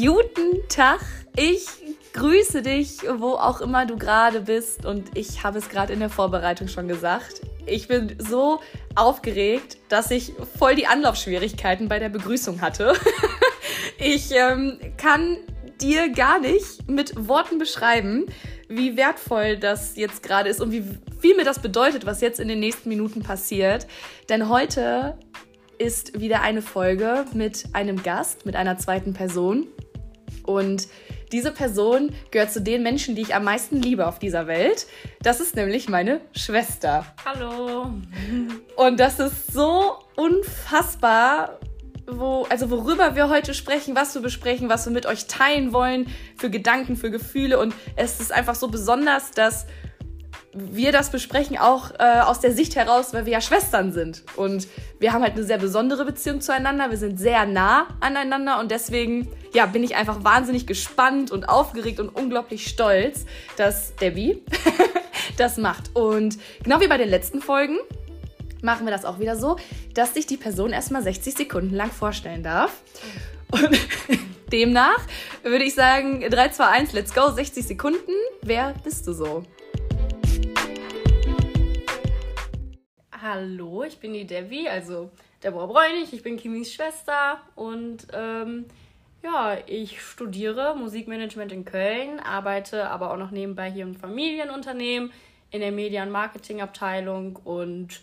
Guten Tag, ich grüße dich, wo auch immer du gerade bist. Und ich habe es gerade in der Vorbereitung schon gesagt. Ich bin so aufgeregt, dass ich voll die Anlaufschwierigkeiten bei der Begrüßung hatte. ich ähm, kann dir gar nicht mit Worten beschreiben, wie wertvoll das jetzt gerade ist und wie viel mir das bedeutet, was jetzt in den nächsten Minuten passiert. Denn heute ist wieder eine Folge mit einem Gast, mit einer zweiten Person. Und diese Person gehört zu den Menschen, die ich am meisten liebe auf dieser Welt. Das ist nämlich meine Schwester. Hallo. Und das ist so unfassbar, wo, also worüber wir heute sprechen, was wir besprechen, was wir mit euch teilen wollen, für Gedanken, für Gefühle. Und es ist einfach so besonders, dass wir das besprechen auch äh, aus der Sicht heraus, weil wir ja Schwestern sind. Und wir haben halt eine sehr besondere Beziehung zueinander. Wir sind sehr nah aneinander und deswegen ja, bin ich einfach wahnsinnig gespannt und aufgeregt und unglaublich stolz, dass Debbie das macht. Und genau wie bei den letzten Folgen machen wir das auch wieder so, dass sich die Person erstmal 60 Sekunden lang vorstellen darf. Und demnach würde ich sagen, 3, 2, 1, let's go, 60 Sekunden. Wer bist du so? Hallo, ich bin die Debbie, also Deborah Bräunig, ich bin Kimis Schwester und ähm, ja, ich studiere Musikmanagement in Köln, arbeite aber auch noch nebenbei hier im Familienunternehmen in der Medien- und Marketingabteilung und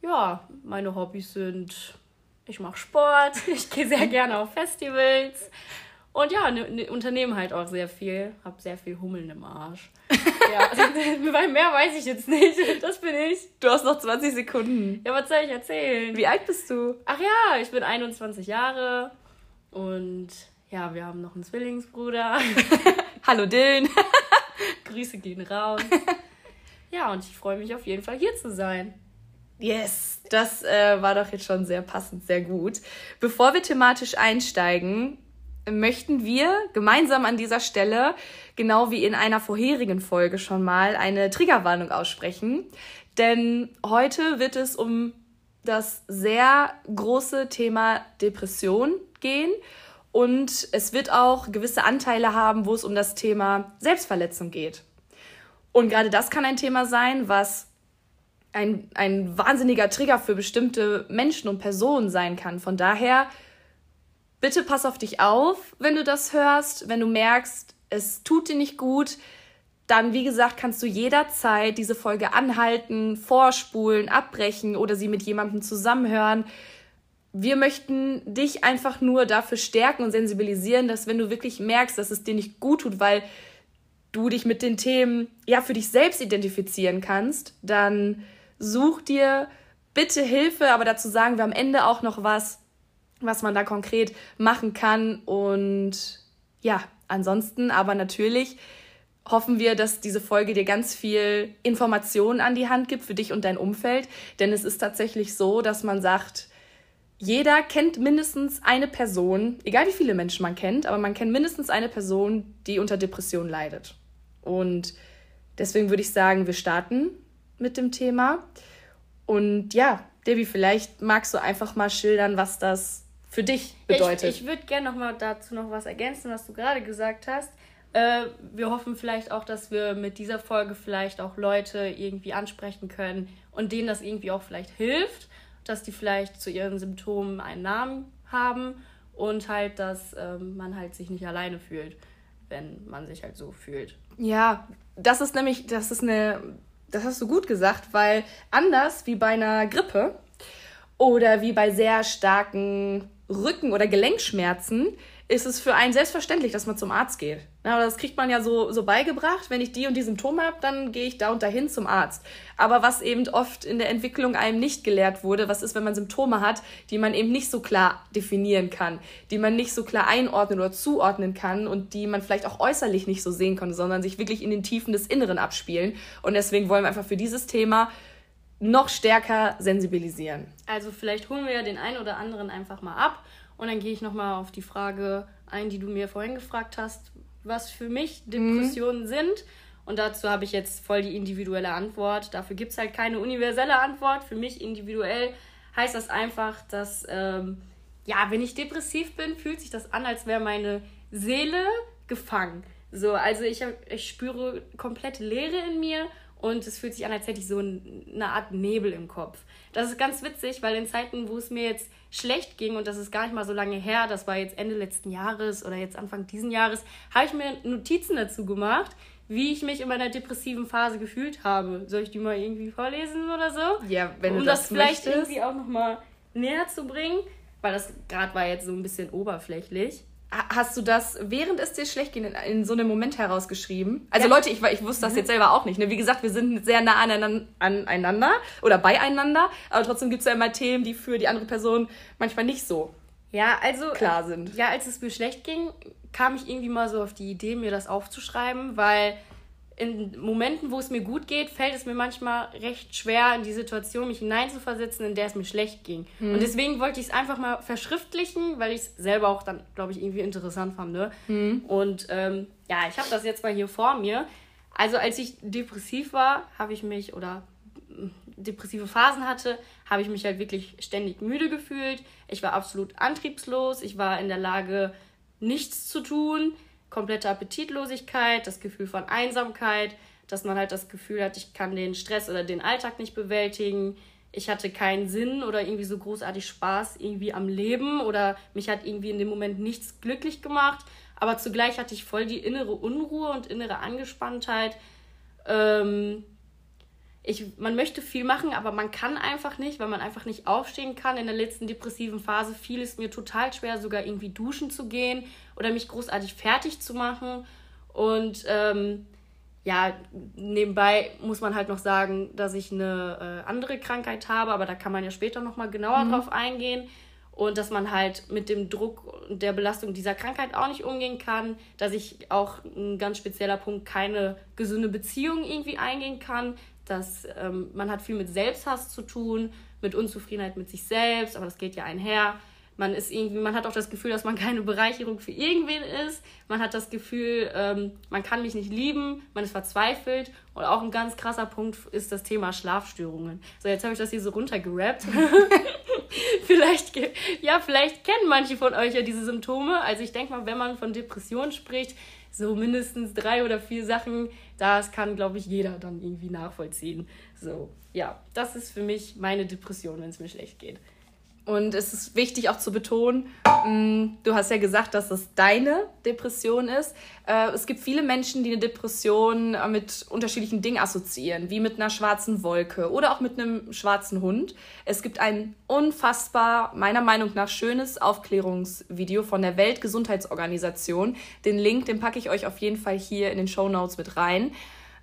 ja, meine Hobbys sind, ich mache Sport, ich gehe sehr gerne auf Festivals und ja, ne, ne, Unternehmen halt auch sehr viel, habe sehr viel Hummeln im Arsch. Ja, also, weil mehr weiß ich jetzt nicht. Das bin ich. Du hast noch 20 Sekunden. Ja, was soll ich erzählen? Wie alt bist du? Ach ja, ich bin 21 Jahre und ja, wir haben noch einen Zwillingsbruder. Hallo Dylan. Grüße gehen raus. Ja, und ich freue mich auf jeden Fall hier zu sein. Yes, das äh, war doch jetzt schon sehr passend, sehr gut. Bevor wir thematisch einsteigen, möchten wir gemeinsam an dieser Stelle, genau wie in einer vorherigen Folge schon mal, eine Triggerwarnung aussprechen. Denn heute wird es um das sehr große Thema Depression gehen. Und es wird auch gewisse Anteile haben, wo es um das Thema Selbstverletzung geht. Und gerade das kann ein Thema sein, was ein, ein wahnsinniger Trigger für bestimmte Menschen und Personen sein kann. Von daher bitte pass auf dich auf, wenn du das hörst, wenn du merkst, es tut dir nicht gut, dann, wie gesagt, kannst du jederzeit diese Folge anhalten, vorspulen, abbrechen oder sie mit jemandem zusammenhören. Wir möchten dich einfach nur dafür stärken und sensibilisieren, dass wenn du wirklich merkst, dass es dir nicht gut tut, weil du dich mit den Themen ja für dich selbst identifizieren kannst, dann such dir bitte Hilfe, aber dazu sagen wir am Ende auch noch was, was man da konkret machen kann. Und ja, ansonsten aber natürlich hoffen wir, dass diese Folge dir ganz viel Informationen an die Hand gibt für dich und dein Umfeld. Denn es ist tatsächlich so, dass man sagt, jeder kennt mindestens eine Person, egal wie viele Menschen man kennt, aber man kennt mindestens eine Person, die unter Depression leidet. Und deswegen würde ich sagen, wir starten mit dem Thema. Und ja, Debbie, vielleicht magst du einfach mal schildern, was das für dich bedeutet. Ich, ich würde gerne noch mal dazu noch was ergänzen, was du gerade gesagt hast. Äh, wir hoffen vielleicht auch, dass wir mit dieser Folge vielleicht auch Leute irgendwie ansprechen können und denen das irgendwie auch vielleicht hilft, dass die vielleicht zu ihren Symptomen einen Namen haben und halt, dass ähm, man halt sich nicht alleine fühlt, wenn man sich halt so fühlt. Ja, das ist nämlich, das ist eine, das hast du gut gesagt, weil anders wie bei einer Grippe oder wie bei sehr starken Rücken- oder Gelenkschmerzen ist es für einen selbstverständlich, dass man zum Arzt geht. Ja, das kriegt man ja so, so beigebracht. Wenn ich die und die Symptome habe, dann gehe ich da und dahin zum Arzt. Aber was eben oft in der Entwicklung einem nicht gelehrt wurde, was ist, wenn man Symptome hat, die man eben nicht so klar definieren kann, die man nicht so klar einordnen oder zuordnen kann und die man vielleicht auch äußerlich nicht so sehen konnte, sondern sich wirklich in den Tiefen des Inneren abspielen. Und deswegen wollen wir einfach für dieses Thema noch stärker sensibilisieren. Also vielleicht holen wir ja den einen oder anderen einfach mal ab und dann gehe ich nochmal auf die Frage ein, die du mir vorhin gefragt hast, was für mich Depressionen mhm. sind. Und dazu habe ich jetzt voll die individuelle Antwort. Dafür gibt es halt keine universelle Antwort. Für mich individuell heißt das einfach, dass, ähm, ja, wenn ich depressiv bin, fühlt sich das an, als wäre meine Seele gefangen. So, also ich, ich spüre komplette Leere in mir und es fühlt sich an, als hätte ich so eine Art Nebel im Kopf. Das ist ganz witzig, weil in Zeiten, wo es mir jetzt schlecht ging und das ist gar nicht mal so lange her, das war jetzt Ende letzten Jahres oder jetzt Anfang diesen Jahres, habe ich mir Notizen dazu gemacht, wie ich mich in meiner depressiven Phase gefühlt habe. Soll ich die mal irgendwie vorlesen oder so? Ja, wenn du um das, das vielleicht möchtest. irgendwie auch nochmal näher zu bringen, weil das gerade war jetzt so ein bisschen oberflächlich. Hast du das, während es dir schlecht ging, in, in so einem Moment herausgeschrieben? Also ja. Leute, ich, ich wusste das mhm. jetzt selber auch nicht. Ne? Wie gesagt, wir sind sehr nah aneinander, aneinander oder beieinander, aber trotzdem gibt es ja immer Themen, die für die andere Person manchmal nicht so ja, also, klar sind. Ja, als es mir schlecht ging, kam ich irgendwie mal so auf die Idee, mir das aufzuschreiben, weil in Momenten, wo es mir gut geht, fällt es mir manchmal recht schwer, in die Situation mich hineinzuversetzen, in der es mir schlecht ging. Mhm. Und deswegen wollte ich es einfach mal verschriftlichen, weil ich es selber auch dann, glaube ich, irgendwie interessant fand. Ne? Mhm. Und ähm, ja, ich habe das jetzt mal hier vor mir. Also als ich depressiv war, habe ich mich oder hm, depressive Phasen hatte, habe ich mich halt wirklich ständig müde gefühlt. Ich war absolut antriebslos. Ich war in der Lage, nichts zu tun komplette Appetitlosigkeit, das Gefühl von Einsamkeit, dass man halt das Gefühl hat, ich kann den Stress oder den Alltag nicht bewältigen. Ich hatte keinen Sinn oder irgendwie so großartig Spaß irgendwie am Leben oder mich hat irgendwie in dem Moment nichts glücklich gemacht. Aber zugleich hatte ich voll die innere Unruhe und innere Angespanntheit. Ähm, ich, man möchte viel machen, aber man kann einfach nicht, weil man einfach nicht aufstehen kann. In der letzten depressiven Phase fiel es mir total schwer, sogar irgendwie duschen zu gehen oder mich großartig fertig zu machen. Und ähm, ja, nebenbei muss man halt noch sagen, dass ich eine äh, andere Krankheit habe, aber da kann man ja später nochmal genauer mhm. drauf eingehen. Und dass man halt mit dem Druck und der Belastung dieser Krankheit auch nicht umgehen kann. Dass ich auch ein ganz spezieller Punkt keine gesunde Beziehung irgendwie eingehen kann dass ähm, man hat viel mit Selbsthass zu tun, mit Unzufriedenheit mit sich selbst, aber das geht ja einher. Man ist irgendwie, man hat auch das Gefühl, dass man keine Bereicherung für irgendwen ist. Man hat das Gefühl, ähm, man kann mich nicht lieben, man ist verzweifelt. Und auch ein ganz krasser Punkt ist das Thema Schlafstörungen. So, jetzt habe ich das hier so runtergerappt. vielleicht, ja, vielleicht kennen manche von euch ja diese Symptome. Also ich denke mal, wenn man von Depressionen spricht, so mindestens drei oder vier Sachen, das kann, glaube ich, jeder dann irgendwie nachvollziehen. So, ja, das ist für mich meine Depression, wenn es mir schlecht geht. Und es ist wichtig auch zu betonen, mm, du hast ja gesagt, dass es deine Depression ist. Äh, es gibt viele Menschen, die eine Depression äh, mit unterschiedlichen Dingen assoziieren, wie mit einer schwarzen Wolke oder auch mit einem schwarzen Hund. Es gibt ein unfassbar, meiner Meinung nach, schönes Aufklärungsvideo von der Weltgesundheitsorganisation. Den Link, den packe ich euch auf jeden Fall hier in den Show Notes mit rein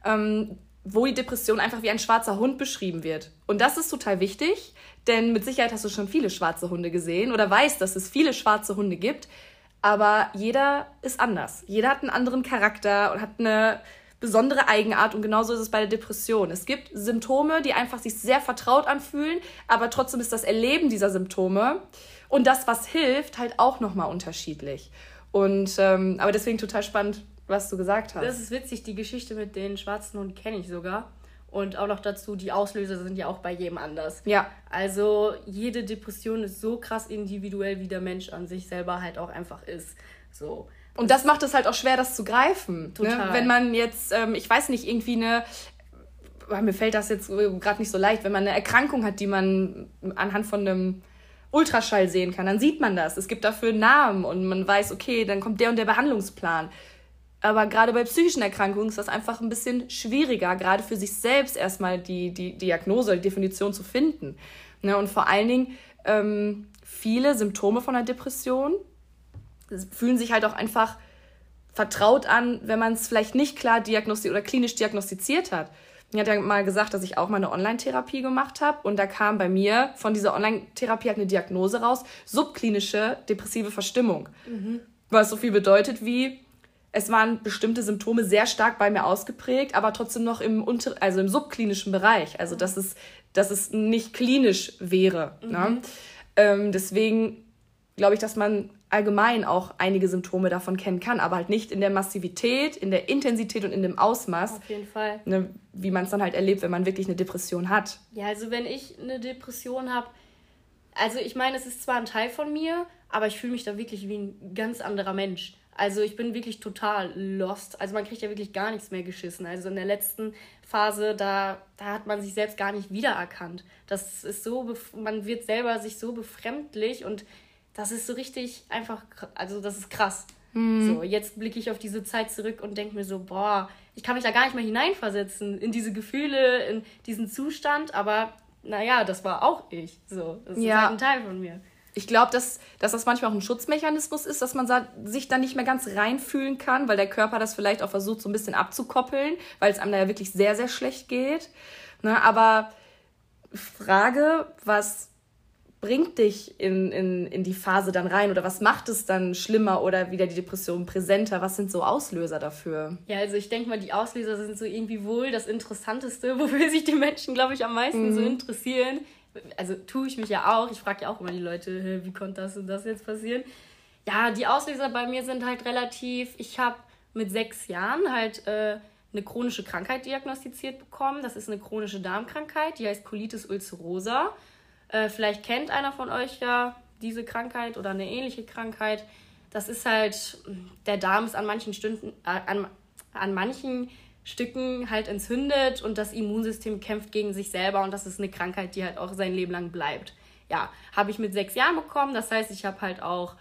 ähm, wo die Depression einfach wie ein schwarzer Hund beschrieben wird. Und das ist total wichtig, denn mit Sicherheit hast du schon viele schwarze Hunde gesehen oder weißt, dass es viele schwarze Hunde gibt. Aber jeder ist anders. Jeder hat einen anderen Charakter und hat eine besondere Eigenart und genauso ist es bei der Depression. Es gibt Symptome, die einfach sich sehr vertraut anfühlen, aber trotzdem ist das Erleben dieser Symptome und das, was hilft, halt auch nochmal unterschiedlich. Und ähm, aber deswegen total spannend, was du gesagt hast. Das ist witzig, die Geschichte mit den schwarzen Hunden kenne ich sogar. Und auch noch dazu, die Auslöser sind ja auch bei jedem anders. Ja. Also jede Depression ist so krass individuell, wie der Mensch an sich selber halt auch einfach ist. So. Und das macht es halt auch schwer, das zu greifen. Ne? Total. Ne? Wenn man jetzt, ähm, ich weiß nicht, irgendwie eine, mir fällt das jetzt gerade nicht so leicht, wenn man eine Erkrankung hat, die man anhand von einem Ultraschall sehen kann, dann sieht man das. Es gibt dafür Namen und man weiß, okay, dann kommt der und der Behandlungsplan. Aber gerade bei psychischen Erkrankungen ist das einfach ein bisschen schwieriger, gerade für sich selbst erstmal die, die Diagnose, die Definition zu finden. Ne? Und vor allen Dingen ähm, viele Symptome von einer Depression fühlen sich halt auch einfach vertraut an, wenn man es vielleicht nicht klar diagnostiziert oder klinisch diagnostiziert hat. Ich hatte ja mal gesagt, dass ich auch mal eine Online-Therapie gemacht habe und da kam bei mir von dieser Online-Therapie halt eine Diagnose raus, subklinische depressive Verstimmung. Mhm. Was so viel bedeutet wie, es waren bestimmte Symptome sehr stark bei mir ausgeprägt, aber trotzdem noch im, unter, also im subklinischen Bereich. Also, dass es, dass es nicht klinisch wäre. Mhm. Ne? Ähm, deswegen glaube ich, dass man allgemein auch einige Symptome davon kennen kann, aber halt nicht in der Massivität, in der Intensität und in dem Ausmaß. Auf jeden Fall. Ne, wie man es dann halt erlebt, wenn man wirklich eine Depression hat. Ja, also wenn ich eine Depression habe, also ich meine, es ist zwar ein Teil von mir, aber ich fühle mich da wirklich wie ein ganz anderer Mensch. Also ich bin wirklich total lost. Also man kriegt ja wirklich gar nichts mehr geschissen. Also in der letzten Phase, da, da hat man sich selbst gar nicht wiedererkannt. Das ist so, man wird selber sich so befremdlich und das ist so richtig einfach, also das ist krass. Mhm. So, jetzt blicke ich auf diese Zeit zurück und denke mir so, boah, ich kann mich da gar nicht mehr hineinversetzen in diese Gefühle, in diesen Zustand, aber naja, das war auch ich. So, das ja. ist halt ein Teil von mir ich glaube, dass, dass das manchmal auch ein Schutzmechanismus ist, dass man sich dann nicht mehr ganz reinfühlen kann, weil der Körper das vielleicht auch versucht, so ein bisschen abzukoppeln, weil es einem da ja wirklich sehr, sehr schlecht geht. Ne? Aber Frage, was bringt dich in, in, in die Phase dann rein oder was macht es dann schlimmer oder wieder die Depression präsenter? Was sind so Auslöser dafür? Ja, also ich denke mal, die Auslöser sind so irgendwie wohl das Interessanteste, wofür sich die Menschen, glaube ich, am meisten mhm. so interessieren also tue ich mich ja auch. Ich frage ja auch immer die Leute, wie konnte das und das jetzt passieren? Ja, die Auslöser bei mir sind halt relativ. Ich habe mit sechs Jahren halt äh, eine chronische Krankheit diagnostiziert bekommen. Das ist eine chronische Darmkrankheit, die heißt Colitis ulcerosa. Äh, vielleicht kennt einer von euch ja diese Krankheit oder eine ähnliche Krankheit. Das ist halt, der Darm ist an manchen Stunden, äh, an, an manchen Stücken halt entzündet und das Immunsystem kämpft gegen sich selber und das ist eine Krankheit, die halt auch sein Leben lang bleibt. Ja, habe ich mit sechs Jahren bekommen. Das heißt, ich habe halt auch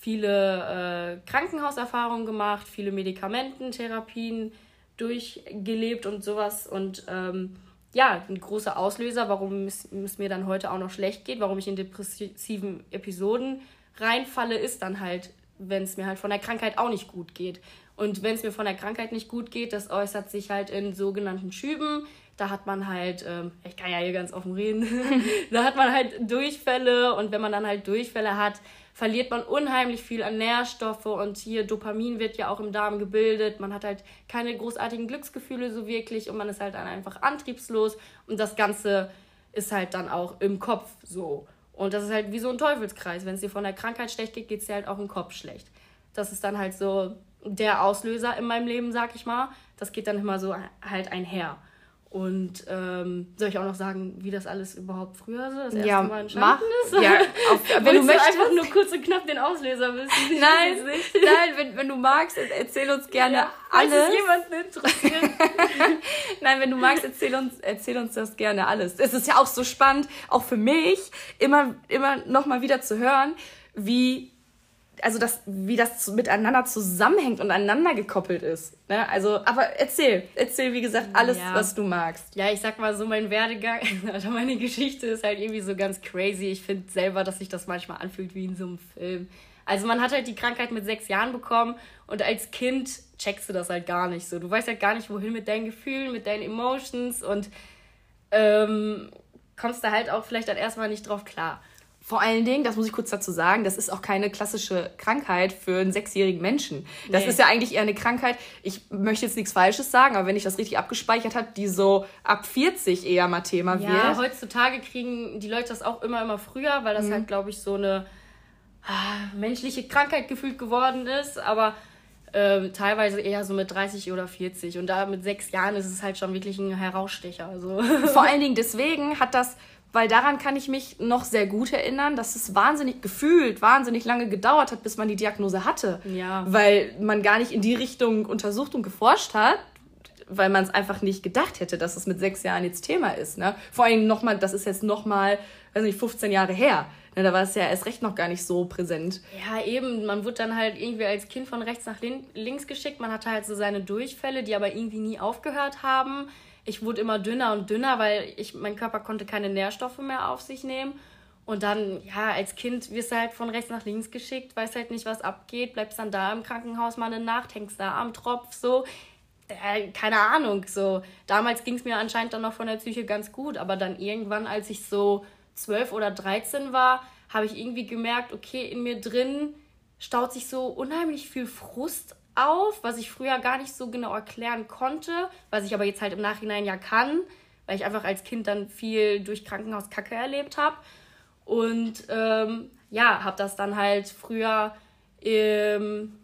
viele äh, Krankenhauserfahrungen gemacht, viele Medikamententherapien durchgelebt und sowas. Und ähm, ja, ein großer Auslöser, warum es, es, mir dann heute auch noch schlecht geht, warum ich in depressiven Episoden reinfalle, ist dann halt, wenn es mir halt von der Krankheit auch nicht gut geht. Und wenn es mir von der Krankheit nicht gut geht, das äußert sich halt in sogenannten Schüben. Da hat man halt, ähm, ich kann ja hier ganz offen reden, da hat man halt Durchfälle und wenn man dann halt Durchfälle hat, verliert man unheimlich viel an Nährstoffe und hier Dopamin wird ja auch im Darm gebildet. Man hat halt keine großartigen Glücksgefühle so wirklich und man ist halt dann einfach antriebslos und das Ganze ist halt dann auch im Kopf so. Und das ist halt wie so ein Teufelskreis. Wenn es dir von der Krankheit schlecht geht, geht es dir halt auch im Kopf schlecht. Das ist dann halt so der Auslöser in meinem Leben, sag ich mal. Das geht dann immer so halt einher. Und ähm, soll ich auch noch sagen, wie das alles überhaupt früher so das erste ja, Mal entstanden mach, ist? Ja, auf, wenn du möchtest. einfach nur kurz und knapp den Auslöser wissen? Nein, nein wenn, wenn du magst, erzähl uns gerne ja, alles. Falls jemanden interessiert. nein, wenn du magst, erzähl uns, erzähl uns das gerne alles. Es ist ja auch so spannend, auch für mich, immer, immer noch mal wieder zu hören, wie also das, wie das miteinander zusammenhängt und aneinander gekoppelt ist. Ne? Also, aber erzähl, erzähl, wie gesagt, alles, ja. was du magst. Ja, ich sag mal so, mein Werdegang, also meine Geschichte ist halt irgendwie so ganz crazy. Ich finde selber, dass sich das manchmal anfühlt wie in so einem Film. Also man hat halt die Krankheit mit sechs Jahren bekommen und als Kind checkst du das halt gar nicht so. Du weißt halt gar nicht, wohin mit deinen Gefühlen, mit deinen Emotions und ähm, kommst da halt auch vielleicht dann erstmal nicht drauf klar. Vor allen Dingen, das muss ich kurz dazu sagen, das ist auch keine klassische Krankheit für einen sechsjährigen Menschen. Das nee. ist ja eigentlich eher eine Krankheit, ich möchte jetzt nichts Falsches sagen, aber wenn ich das richtig abgespeichert habe, die so ab 40 eher mal Thema ja, wird. Ja, heutzutage kriegen die Leute das auch immer, immer früher, weil das mhm. halt, glaube ich, so eine ah, menschliche Krankheit gefühlt geworden ist, aber äh, teilweise eher so mit 30 oder 40. Und da mit sechs Jahren ist es halt schon wirklich ein Herausstecher. Also. Vor allen Dingen deswegen hat das weil daran kann ich mich noch sehr gut erinnern, dass es wahnsinnig gefühlt, wahnsinnig lange gedauert hat, bis man die Diagnose hatte. Ja. Weil man gar nicht in die Richtung untersucht und geforscht hat, weil man es einfach nicht gedacht hätte, dass es mit sechs Jahren jetzt Thema ist. Ne? Vor allem nochmal, das ist jetzt nochmal, weiß nicht, 15 Jahre her. Ne, da war es ja erst recht noch gar nicht so präsent. Ja, eben. Man wurde dann halt irgendwie als Kind von rechts nach links geschickt. Man hatte halt so seine Durchfälle, die aber irgendwie nie aufgehört haben ich wurde immer dünner und dünner, weil ich, mein Körper konnte keine Nährstoffe mehr auf sich nehmen. Und dann, ja, als Kind wirst du halt von rechts nach links geschickt, weißt halt nicht, was abgeht, bleibst dann da im Krankenhaus mal eine Nacht, hängst da am Tropf, so. Äh, keine Ahnung, so. Damals ging es mir anscheinend dann noch von der Psyche ganz gut, aber dann irgendwann, als ich so zwölf oder dreizehn war, habe ich irgendwie gemerkt, okay, in mir drin staut sich so unheimlich viel Frust auf, was ich früher gar nicht so genau erklären konnte, was ich aber jetzt halt im Nachhinein ja kann, weil ich einfach als Kind dann viel durch Krankenhauskacke erlebt habe. Und ähm, ja, habe das dann halt früher ähm,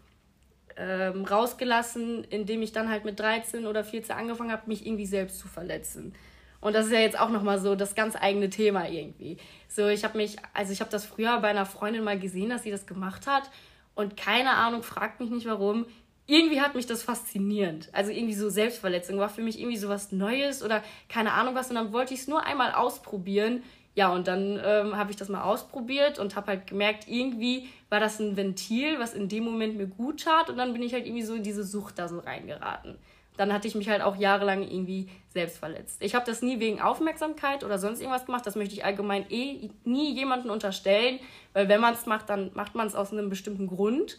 ähm, rausgelassen, indem ich dann halt mit 13 oder 14 angefangen habe, mich irgendwie selbst zu verletzen. Und das ist ja jetzt auch nochmal so das ganz eigene Thema irgendwie. So, ich habe mich, also ich habe das früher bei einer Freundin mal gesehen, dass sie das gemacht hat. Und keine Ahnung, fragt mich nicht warum. Irgendwie hat mich das faszinierend. Also irgendwie so Selbstverletzung war für mich irgendwie so was Neues oder keine Ahnung was. Und dann wollte ich es nur einmal ausprobieren. Ja, und dann ähm, habe ich das mal ausprobiert und habe halt gemerkt, irgendwie war das ein Ventil, was in dem Moment mir gut tat. Und dann bin ich halt irgendwie so in diese Sucht da so reingeraten dann hatte ich mich halt auch jahrelang irgendwie selbst verletzt. Ich habe das nie wegen Aufmerksamkeit oder sonst irgendwas gemacht. Das möchte ich allgemein eh nie jemandem unterstellen, weil wenn man es macht, dann macht man es aus einem bestimmten Grund.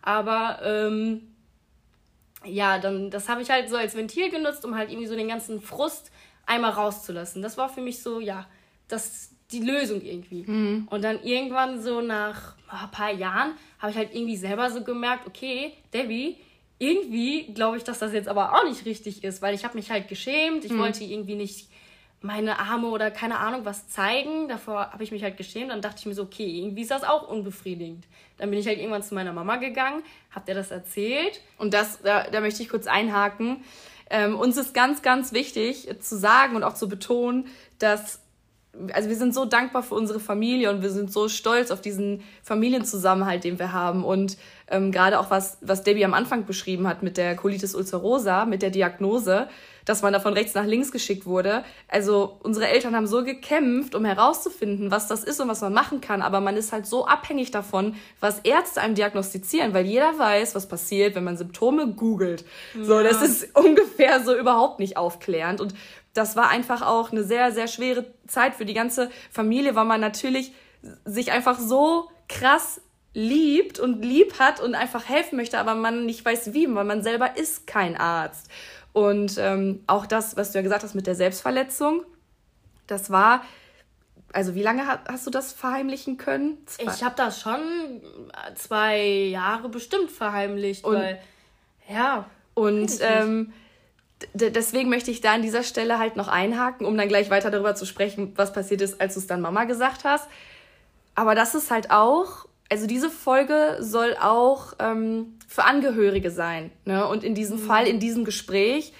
Aber ähm, ja, dann das habe ich halt so als Ventil genutzt, um halt irgendwie so den ganzen Frust einmal rauszulassen. Das war für mich so, ja, das die Lösung irgendwie. Mhm. Und dann irgendwann so nach ein paar Jahren habe ich halt irgendwie selber so gemerkt, okay, Debbie, irgendwie glaube ich, dass das jetzt aber auch nicht richtig ist, weil ich habe mich halt geschämt. Ich mhm. wollte irgendwie nicht meine Arme oder keine Ahnung was zeigen. Davor habe ich mich halt geschämt. Dann dachte ich mir so, okay, irgendwie ist das auch unbefriedigend. Dann bin ich halt irgendwann zu meiner Mama gegangen, habe der das erzählt. Und das, da, da möchte ich kurz einhaken. Ähm, uns ist ganz, ganz wichtig zu sagen und auch zu betonen, dass also wir sind so dankbar für unsere Familie und wir sind so stolz auf diesen Familienzusammenhalt, den wir haben. Und ähm, gerade auch was, was Debbie am Anfang beschrieben hat mit der Colitis ulcerosa, mit der Diagnose, dass man da von rechts nach links geschickt wurde. Also unsere Eltern haben so gekämpft, um herauszufinden, was das ist und was man machen kann. Aber man ist halt so abhängig davon, was Ärzte einem diagnostizieren, weil jeder weiß, was passiert, wenn man Symptome googelt. Ja. So, das ist ungefähr so überhaupt nicht aufklärend. Und das war einfach auch eine sehr, sehr schwere Zeit für die ganze Familie, weil man natürlich sich einfach so krass liebt und lieb hat und einfach helfen möchte, aber man nicht weiß wie, weil man selber ist kein Arzt. Und ähm, auch das, was du ja gesagt hast mit der Selbstverletzung, das war, also wie lange hast du das verheimlichen können? Zwei. Ich habe das schon zwei Jahre bestimmt verheimlicht, und, weil ja. Und ähm, deswegen möchte ich da an dieser Stelle halt noch einhaken, um dann gleich weiter darüber zu sprechen, was passiert ist, als du es dann Mama gesagt hast. Aber das ist halt auch, also diese Folge soll auch ähm, für Angehörige sein. Ne? Und in diesem mhm. Fall, in diesem Gespräch,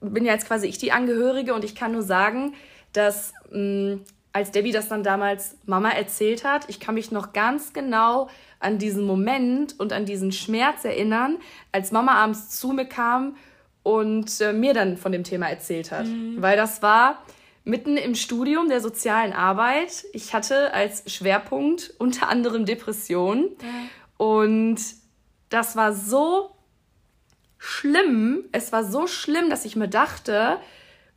bin ja jetzt quasi ich die Angehörige und ich kann nur sagen, dass mh, mm, als Debbie das dann damals Mama erzählt hat, ich kann mich noch ganz genau an diesen Moment und an diesen Schmerz erinnern, als Mama abends zu mir kam und äh, mir dann von dem Thema erzählt hat. Mhm. Weil das war mitten im Studium der sozialen Arbeit. Ich hatte als Schwerpunkt unter anderem Depression. Mhm. Und das war so schlimm. Es war so schlimm, dass ich mir dachte,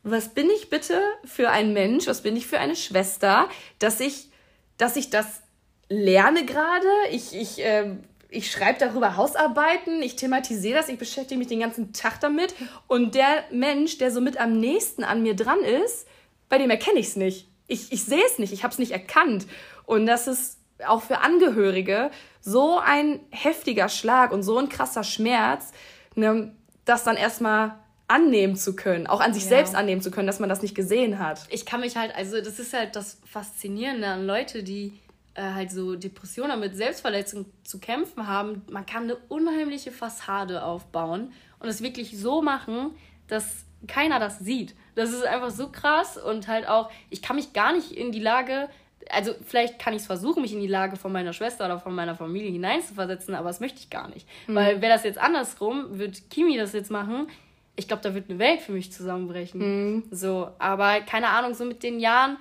was bin ich bitte für ein Mensch, was bin ich für eine Schwester, dass ich, dass ich das lerne gerade. Ich, ich äh, ich schreibe darüber Hausarbeiten, ich thematisiere das, ich beschäftige mich den ganzen Tag damit. Und der Mensch, der so mit am nächsten an mir dran ist, bei dem erkenne ich es nicht. Ich, ich sehe es nicht, ich habe es nicht erkannt. Und das ist auch für Angehörige so ein heftiger Schlag und so ein krasser Schmerz, ne, das dann erstmal annehmen zu können, auch an sich ja. selbst annehmen zu können, dass man das nicht gesehen hat. Ich kann mich halt, also das ist halt das Faszinierende an Leute, die äh, halt so Depressionen mit Selbstverletzung zu kämpfen haben, man kann eine unheimliche Fassade aufbauen und es wirklich so machen, dass keiner das sieht. Das ist einfach so krass und halt auch, ich kann mich gar nicht in die Lage, also vielleicht kann ich es versuchen, mich in die Lage von meiner Schwester oder von meiner Familie hineinzuversetzen, aber das möchte ich gar nicht. Mhm. Weil wäre das jetzt andersrum, wird Kimi das jetzt machen, ich glaube, da wird eine Welt für mich zusammenbrechen. Mhm. So, aber keine Ahnung, so mit den Jahren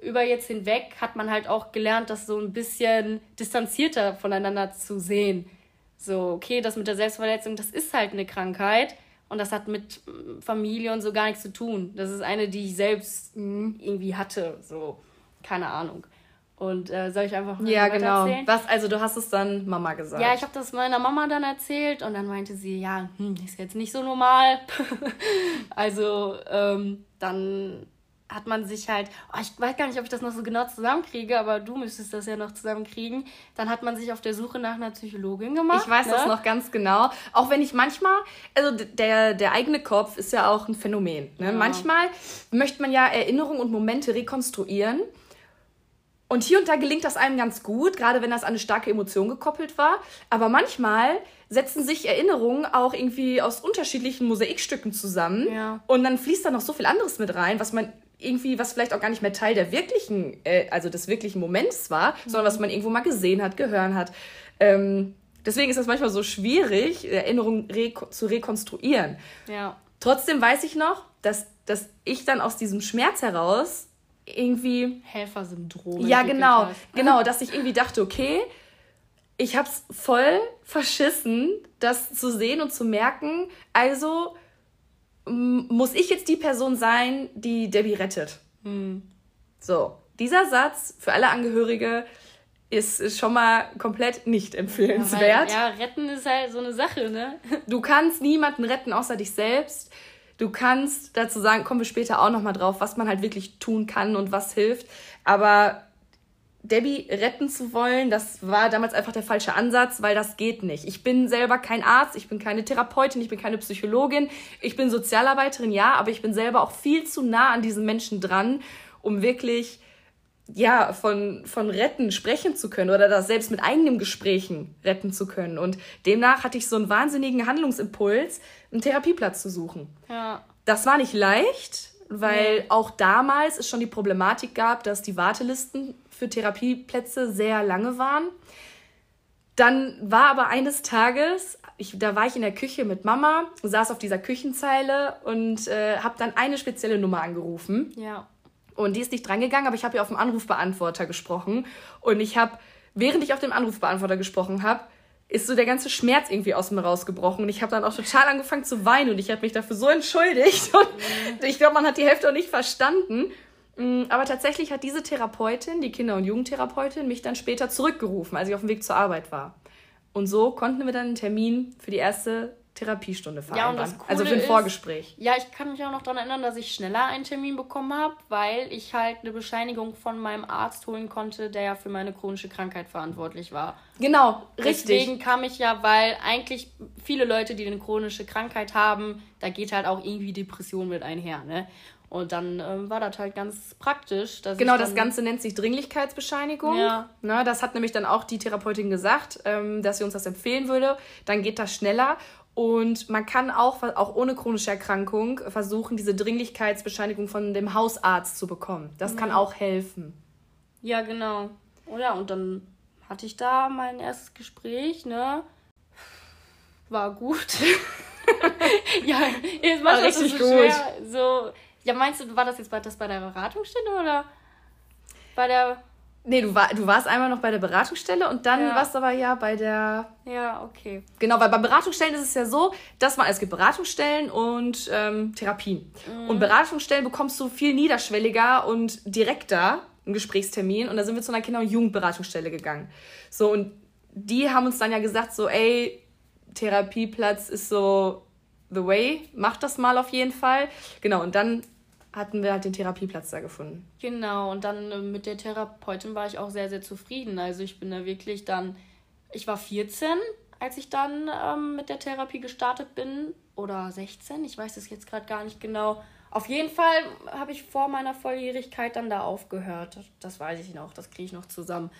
über jetzt hinweg hat man halt auch gelernt, das so ein bisschen distanzierter voneinander zu sehen. So, okay, das mit der Selbstverletzung, das ist halt eine Krankheit und das hat mit Familie und so gar nichts zu tun. Das ist eine, die ich selbst irgendwie hatte, so, keine Ahnung. Und äh, soll ich einfach mal Ja, genau. Erzählen? Was, also du hast es dann Mama gesagt. Ja, ich habe das meiner Mama dann erzählt und dann meinte sie, ja, hm, ist jetzt nicht so normal. also ähm, dann hat man sich halt, oh, ich weiß gar nicht, ob ich das noch so genau zusammenkriege, aber du müsstest das ja noch zusammenkriegen. Dann hat man sich auf der Suche nach einer Psychologin gemacht. Ich weiß ne? das noch ganz genau. Auch wenn ich manchmal, also der, der eigene Kopf ist ja auch ein Phänomen. Ne? Ja. Manchmal möchte man ja Erinnerungen und Momente rekonstruieren. Und hier und da gelingt das einem ganz gut, gerade wenn das an eine starke Emotion gekoppelt war. Aber manchmal setzen sich Erinnerungen auch irgendwie aus unterschiedlichen Mosaikstücken zusammen. Ja. Und dann fließt da noch so viel anderes mit rein, was man irgendwie, was vielleicht auch gar nicht mehr Teil der wirklichen, äh, also des wirklichen Moments war, mhm. sondern was man irgendwo mal gesehen hat, gehört hat. Ähm, deswegen ist das manchmal so schwierig, Erinnerungen reko zu rekonstruieren. Ja. Trotzdem weiß ich noch, dass, dass ich dann aus diesem Schmerz heraus irgendwie. Helfersyndrom. Ja, genau. Hast. Genau, dass ich irgendwie dachte, okay, ich hab's voll verschissen, das zu sehen und zu merken. Also muss ich jetzt die Person sein, die Debbie rettet. Hm. So, dieser Satz für alle Angehörige ist, ist schon mal komplett nicht empfehlenswert. Ja, weil, ja, retten ist halt so eine Sache, ne? Du kannst niemanden retten außer dich selbst. Du kannst dazu sagen, kommen wir später auch nochmal drauf, was man halt wirklich tun kann und was hilft. Aber Debbie retten zu wollen, das war damals einfach der falsche Ansatz, weil das geht nicht. Ich bin selber kein Arzt, ich bin keine Therapeutin, ich bin keine Psychologin, ich bin Sozialarbeiterin, ja, aber ich bin selber auch viel zu nah an diesen Menschen dran, um wirklich ja, von, von retten sprechen zu können oder das selbst mit eigenen Gesprächen retten zu können. Und demnach hatte ich so einen wahnsinnigen Handlungsimpuls, einen Therapieplatz zu suchen. Ja. Das war nicht leicht, weil auch damals es schon die Problematik gab, dass die Wartelisten für Therapieplätze sehr lange waren. Dann war aber eines Tages, ich, da war ich in der Küche mit Mama, saß auf dieser Küchenzeile und äh, habe dann eine spezielle Nummer angerufen. Ja. Und die ist nicht drangegangen, aber ich habe ihr auf dem Anrufbeantworter gesprochen. Und ich habe, während ich auf dem Anrufbeantworter gesprochen habe, ist so der ganze Schmerz irgendwie aus mir rausgebrochen. Und ich habe dann auch total angefangen zu weinen und ich habe mich dafür so entschuldigt. Und ich glaube, man hat die Hälfte auch nicht verstanden. Mm, aber tatsächlich hat diese Therapeutin, die Kinder- und Jugendtherapeutin, mich dann später zurückgerufen, als ich auf dem Weg zur Arbeit war. Und so konnten wir dann einen Termin für die erste Therapiestunde vereinbaren. Ja, und das Coole also für ein Vorgespräch. Ist, ja, ich kann mich auch noch daran erinnern, dass ich schneller einen Termin bekommen habe, weil ich halt eine Bescheinigung von meinem Arzt holen konnte, der ja für meine chronische Krankheit verantwortlich war. Genau, richtig. Deswegen kam ich ja, weil eigentlich viele Leute, die eine chronische Krankheit haben, da geht halt auch irgendwie Depression mit einher, ne? Und dann ähm, war das halt ganz praktisch. genau, das Ganze nennt sich Dringlichkeitsbescheinigung. Ja. Na, das hat nämlich dann auch die Therapeutin gesagt, ähm, dass sie uns das empfehlen würde. Dann geht das schneller. Und man kann auch, auch ohne chronische Erkrankung versuchen, diese Dringlichkeitsbescheinigung von dem Hausarzt zu bekommen. Das ja. kann auch helfen. Ja, genau. Oh ja, und dann hatte ich da mein erstes Gespräch, ne? War gut. ja, jetzt macht das so gut. schwer. So, ja, meinst du, war das jetzt bei, das bei der Beratungsstelle oder bei der Nee, du, war, du warst einmal noch bei der Beratungsstelle und dann ja. warst du aber ja bei der. Ja, okay. Genau, weil bei Beratungsstellen ist es ja so, dass man, es gibt Beratungsstellen und ähm, Therapien. Mhm. Und Beratungsstellen bekommst du viel niederschwelliger und direkter einen Gesprächstermin. Und da sind wir zu einer Kinder- und Jugendberatungsstelle gegangen. So, und die haben uns dann ja gesagt, so, ey, Therapieplatz ist so the way, mach das mal auf jeden Fall. Genau, und dann hatten wir halt den Therapieplatz da gefunden. Genau, und dann äh, mit der Therapeutin war ich auch sehr, sehr zufrieden. Also ich bin da wirklich dann, ich war 14, als ich dann ähm, mit der Therapie gestartet bin. Oder 16, ich weiß das jetzt gerade gar nicht genau. Auf jeden Fall habe ich vor meiner Volljährigkeit dann da aufgehört. Das weiß ich noch, das kriege ich noch zusammen.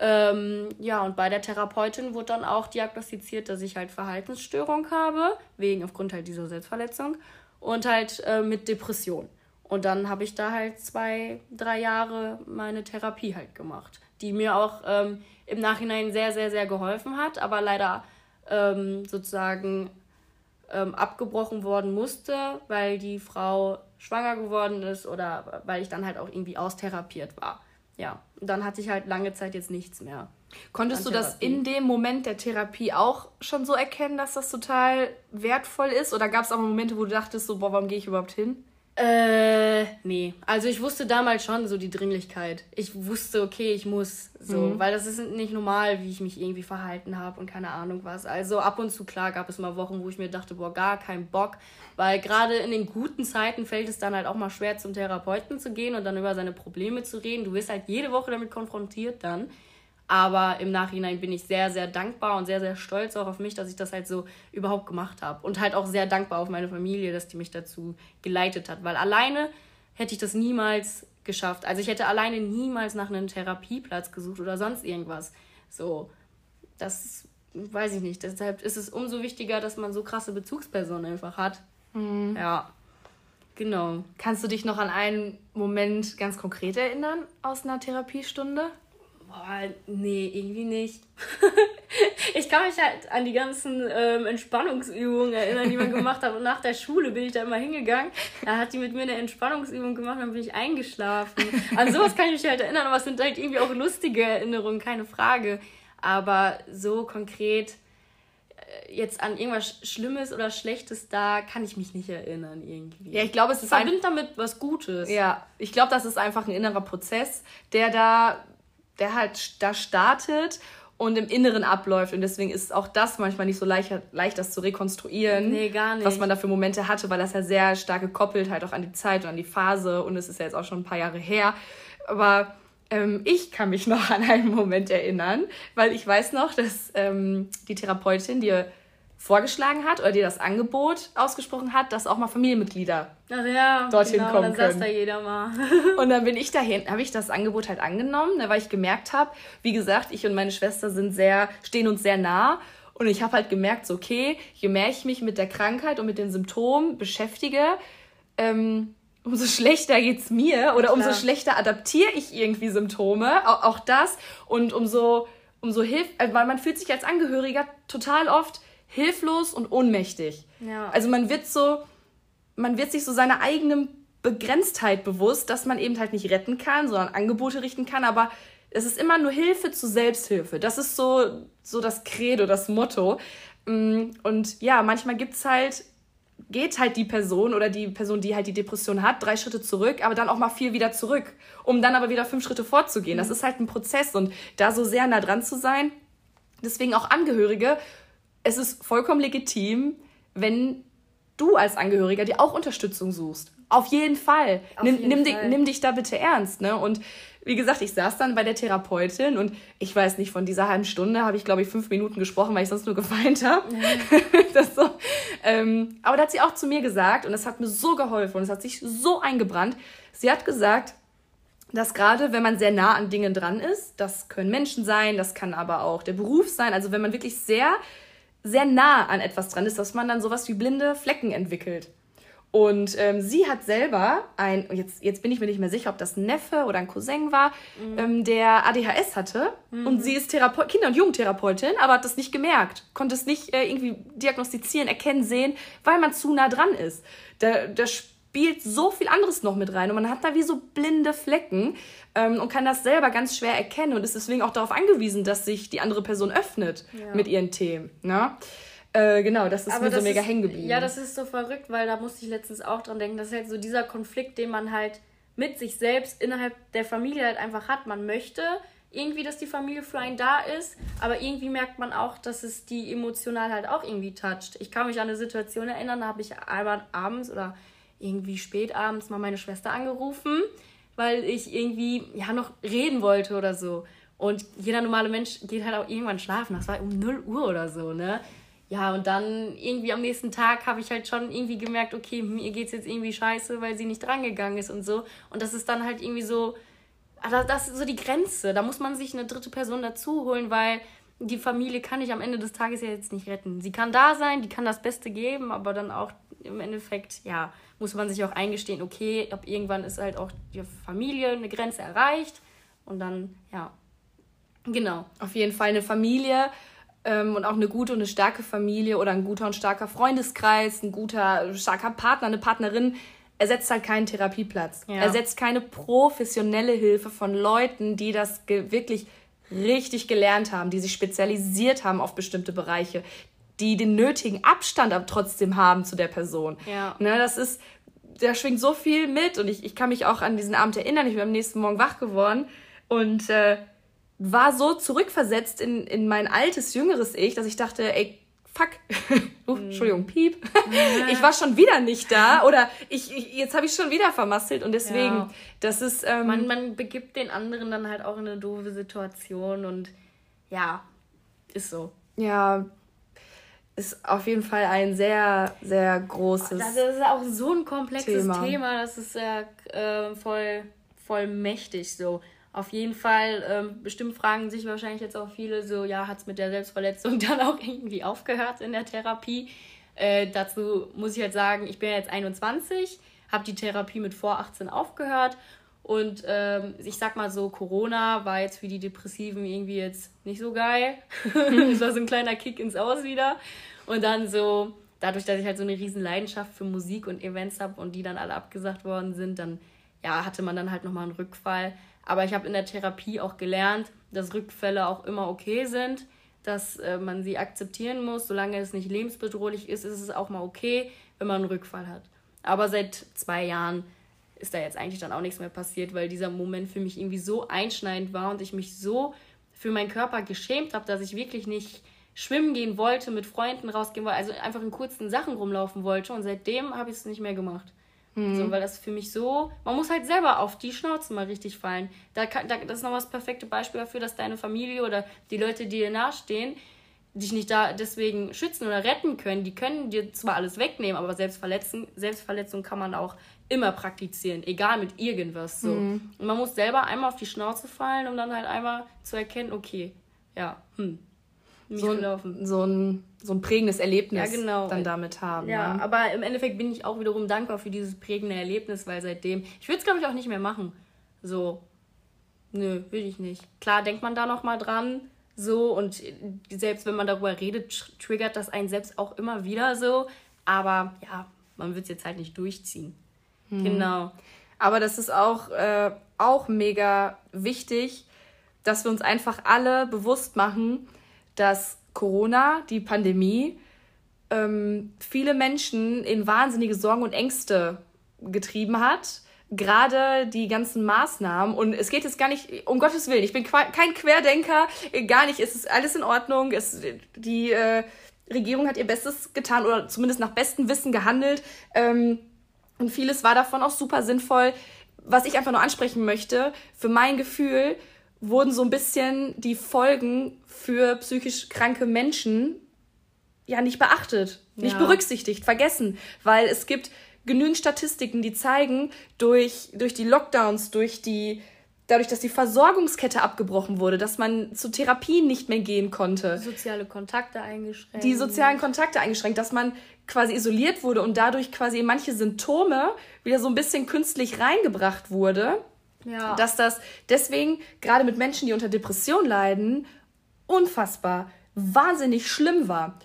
Ähm, ja, und bei der Therapeutin wurde dann auch diagnostiziert, dass ich halt Verhaltensstörung habe, wegen aufgrund halt dieser Selbstverletzung und halt äh, mit Depression. Und dann habe ich da halt zwei, drei Jahre meine Therapie halt gemacht, die mir auch ähm, im Nachhinein sehr, sehr, sehr geholfen hat, aber leider ähm, sozusagen ähm, abgebrochen worden musste, weil die Frau schwanger geworden ist oder weil ich dann halt auch irgendwie austherapiert war. Ja, und dann hatte ich halt lange Zeit jetzt nichts mehr. Konntest du das in dem Moment der Therapie auch schon so erkennen, dass das total wertvoll ist? Oder gab es auch Momente, wo du dachtest, so, boah, warum gehe ich überhaupt hin? Äh, nee. Also ich wusste damals schon so die Dringlichkeit. Ich wusste, okay, ich muss so, mhm. weil das ist nicht normal, wie ich mich irgendwie verhalten habe und keine Ahnung was. Also ab und zu klar gab es mal Wochen, wo ich mir dachte, boah, gar kein Bock, weil gerade in den guten Zeiten fällt es dann halt auch mal schwer zum Therapeuten zu gehen und dann über seine Probleme zu reden. Du wirst halt jede Woche damit konfrontiert dann. Aber im Nachhinein bin ich sehr, sehr dankbar und sehr, sehr stolz auch auf mich, dass ich das halt so überhaupt gemacht habe. Und halt auch sehr dankbar auf meine Familie, dass die mich dazu geleitet hat. Weil alleine hätte ich das niemals geschafft. Also ich hätte alleine niemals nach einem Therapieplatz gesucht oder sonst irgendwas. So, das weiß ich nicht. Deshalb ist es umso wichtiger, dass man so krasse Bezugspersonen einfach hat. Mhm. Ja. Genau. Kannst du dich noch an einen Moment ganz konkret erinnern aus einer Therapiestunde? Boah, nee, irgendwie nicht. ich kann mich halt an die ganzen ähm, Entspannungsübungen erinnern, die man gemacht hat. Und nach der Schule bin ich da immer hingegangen. Da hat die mit mir eine Entspannungsübung gemacht und dann bin ich eingeschlafen. An sowas kann ich mich halt erinnern, aber es sind halt irgendwie auch lustige Erinnerungen, keine Frage. Aber so konkret äh, jetzt an irgendwas Schlimmes oder Schlechtes da kann ich mich nicht erinnern irgendwie. Ja, ich glaube, es ist verbindet damit was Gutes. Ja, ich glaube, das ist einfach ein innerer Prozess, der da, der halt da startet und im Inneren abläuft. Und deswegen ist auch das manchmal nicht so leicht, leicht das zu rekonstruieren, nee, gar nicht. was man da für Momente hatte, weil das ja sehr stark gekoppelt halt auch an die Zeit und an die Phase. Und es ist ja jetzt auch schon ein paar Jahre her. Aber ähm, ich kann mich noch an einen Moment erinnern, weil ich weiß noch, dass ähm, die Therapeutin dir vorgeschlagen hat oder dir das Angebot ausgesprochen hat, dass auch mal Familienmitglieder also ja, dorthin genau, kommen dann können. Saß da jeder mal. und dann bin ich dahin, habe ich das Angebot halt angenommen, ne, weil ich gemerkt habe, wie gesagt, ich und meine Schwester sind sehr, stehen uns sehr nah. Und ich habe halt gemerkt, so, okay, je mehr ich mich mit der Krankheit und mit den Symptomen beschäftige, ähm, umso schlechter geht's mir oder umso schlechter adaptiere ich irgendwie Symptome, auch, auch das und umso umso hilft, äh, weil man fühlt sich als Angehöriger total oft hilflos und ohnmächtig. Ja. Also man wird so, man wird sich so seiner eigenen Begrenztheit bewusst, dass man eben halt nicht retten kann, sondern Angebote richten kann, aber es ist immer nur Hilfe zu Selbsthilfe. Das ist so, so das Credo, das Motto. Mm, und ja, manchmal gibt's halt, geht halt die Person oder die Person, die halt die Depression hat, drei Schritte zurück, aber dann auch mal vier wieder zurück, um dann aber wieder fünf Schritte vorzugehen. Das mhm. ist halt ein Prozess und da so sehr nah dran zu sein, deswegen auch Angehörige es ist vollkommen legitim, wenn du als Angehöriger dir auch Unterstützung suchst. Auf jeden Fall. Auf nimm, jeden nimm, Fall. Dich, nimm dich da bitte ernst. Ne? Und wie gesagt, ich saß dann bei der Therapeutin und ich weiß nicht, von dieser halben Stunde habe ich, glaube ich, fünf Minuten gesprochen, weil ich sonst nur geweint habe. Ja. so. ähm, aber da hat sie auch zu mir gesagt, und das hat mir so geholfen und es hat sich so eingebrannt. Sie hat gesagt, dass gerade wenn man sehr nah an Dingen dran ist, das können Menschen sein, das kann aber auch der Beruf sein, also wenn man wirklich sehr sehr nah an etwas dran ist, dass man dann sowas wie blinde Flecken entwickelt. Und ähm, sie hat selber ein, jetzt, jetzt bin ich mir nicht mehr sicher, ob das ein Neffe oder ein Cousin war, mhm. ähm, der ADHS hatte. Mhm. Und sie ist Therape Kinder- und Jugendtherapeutin, aber hat das nicht gemerkt, konnte es nicht äh, irgendwie diagnostizieren, erkennen, sehen, weil man zu nah dran ist. Da, da spielt so viel anderes noch mit rein und man hat da wie so blinde Flecken ähm, und kann das selber ganz schwer erkennen und ist deswegen auch darauf angewiesen, dass sich die andere Person öffnet ja. mit ihren Themen. Ne? Äh, genau, das ist Aber mir das so mega hängen geblieben. Ja, das ist so verrückt, weil da musste ich letztens auch dran denken, das ist halt so dieser Konflikt, den man halt mit sich selbst innerhalb der Familie halt einfach hat. Man möchte irgendwie, dass die Familie für einen da ist, aber irgendwie merkt man auch, dass es die emotional halt auch irgendwie toucht. Ich kann mich an eine Situation erinnern, da habe ich einmal abends oder irgendwie spät abends mal meine Schwester angerufen weil ich irgendwie ja noch reden wollte oder so. Und jeder normale Mensch geht halt auch irgendwann schlafen. Das war um 0 Uhr oder so, ne? Ja, und dann irgendwie am nächsten Tag habe ich halt schon irgendwie gemerkt, okay, mir geht's jetzt irgendwie scheiße, weil sie nicht drangegangen ist und so. Und das ist dann halt irgendwie so, ah, das ist so die Grenze. Da muss man sich eine dritte Person dazu holen, weil die Familie kann ich am Ende des Tages ja jetzt nicht retten. Sie kann da sein, die kann das Beste geben, aber dann auch im Endeffekt, ja, muss man sich auch eingestehen, okay, ab irgendwann ist halt auch die Familie eine Grenze erreicht und dann, ja, genau. Auf jeden Fall eine Familie ähm, und auch eine gute und eine starke Familie oder ein guter und starker Freundeskreis, ein guter, starker Partner, eine Partnerin ersetzt halt keinen Therapieplatz. Ja. Ersetzt keine professionelle Hilfe von Leuten, die das wirklich richtig gelernt haben, die sich spezialisiert haben auf bestimmte Bereiche, die den nötigen Abstand aber trotzdem haben zu der Person. Ja. Ne, das ist, da schwingt so viel mit und ich, ich kann mich auch an diesen Abend erinnern. Ich bin am nächsten Morgen wach geworden und äh, war so zurückversetzt in, in mein altes, jüngeres Ich, dass ich dachte, ey, fuck, uh, Entschuldigung, piep, ich war schon wieder nicht da oder ich, ich jetzt habe ich schon wieder vermasselt und deswegen, ja. das ist... Ähm, man, man begibt den anderen dann halt auch in eine doofe Situation und ja, ist so. Ja, ist auf jeden Fall ein sehr, sehr großes. Das ist auch so ein komplexes Thema. Thema das ist ja äh, voll, voll mächtig so. Auf jeden Fall, ähm, bestimmt fragen sich wahrscheinlich jetzt auch viele so, ja, hat es mit der Selbstverletzung dann auch irgendwie aufgehört in der Therapie? Äh, dazu muss ich halt sagen, ich bin jetzt 21, habe die Therapie mit vor 18 aufgehört Und ähm, ich sag mal so, Corona war jetzt für die Depressiven irgendwie jetzt nicht so geil. Es war so ein kleiner Kick ins Aus wieder. Und dann so, dadurch, dass ich halt so eine riesen Leidenschaft für Musik und Events habe und die dann alle abgesagt worden sind, dann ja, hatte man dann halt nochmal einen Rückfall. Aber ich habe in der Therapie auch gelernt, dass Rückfälle auch immer okay sind, dass äh, man sie akzeptieren muss. Solange es nicht lebensbedrohlich ist, ist es auch mal okay, wenn man einen Rückfall hat. Aber seit zwei Jahren ist da jetzt eigentlich dann auch nichts mehr passiert, weil dieser Moment für mich irgendwie so einschneidend war und ich mich so für meinen Körper geschämt habe, dass ich wirklich nicht schwimmen gehen wollte, mit Freunden rausgehen wollte, also einfach in kurzen Sachen rumlaufen wollte und seitdem habe ich es nicht mehr gemacht. Mhm. So, weil das für mich so, man muss halt selber auf die Schnauze mal richtig fallen. Da, kann, da das ist noch das perfekte Beispiel dafür, dass deine Familie oder die Leute, die dir nahestehen, dich nicht da deswegen schützen oder retten können. Die können dir zwar alles wegnehmen, aber Selbstverletzung, Selbstverletzung kann man auch immer praktizieren, egal mit irgendwas. So. Mhm. Und man muss selber einmal auf die Schnauze fallen, um dann halt einmal zu erkennen, okay, ja, hm, so ein, so, ein, so ein prägendes Erlebnis ja, genau. dann damit haben. Ja, ja, aber im Endeffekt bin ich auch wiederum dankbar für dieses prägende Erlebnis, weil seitdem, ich würde es glaube ich auch nicht mehr machen. So, nö, will ich nicht. Klar denkt man da nochmal dran, so und selbst wenn man darüber redet, triggert das einen selbst auch immer wieder so. Aber ja, man wird es jetzt halt nicht durchziehen. Hm. Genau. Aber das ist auch, äh, auch mega wichtig, dass wir uns einfach alle bewusst machen, dass Corona, die Pandemie, ähm, viele Menschen in wahnsinnige Sorgen und Ängste getrieben hat. Gerade die ganzen Maßnahmen. Und es geht jetzt gar nicht, um Gottes Willen, ich bin kein Querdenker, gar nicht, es ist alles in Ordnung. Es, die äh, Regierung hat ihr Bestes getan oder zumindest nach bestem Wissen gehandelt. Ähm, und vieles war davon auch super sinnvoll. Was ich einfach nur ansprechen möchte, für mein Gefühl, wurden so ein bisschen die Folgen für psychisch kranke Menschen ja nicht beachtet, ja. nicht berücksichtigt, vergessen, weil es gibt genügend Statistiken, die zeigen, durch, durch die Lockdowns, durch die dadurch, dass die Versorgungskette abgebrochen wurde, dass man zu Therapien nicht mehr gehen konnte. Soziale Kontakte eingeschränkt. Die sozialen Kontakte eingeschränkt, dass man quasi isoliert wurde und dadurch quasi manche Symptome wieder so ein bisschen künstlich reingebracht wurde. Ja. Dass das deswegen gerade mit Menschen, die unter Depression leiden, unfassbar, wahnsinnig schlimm war.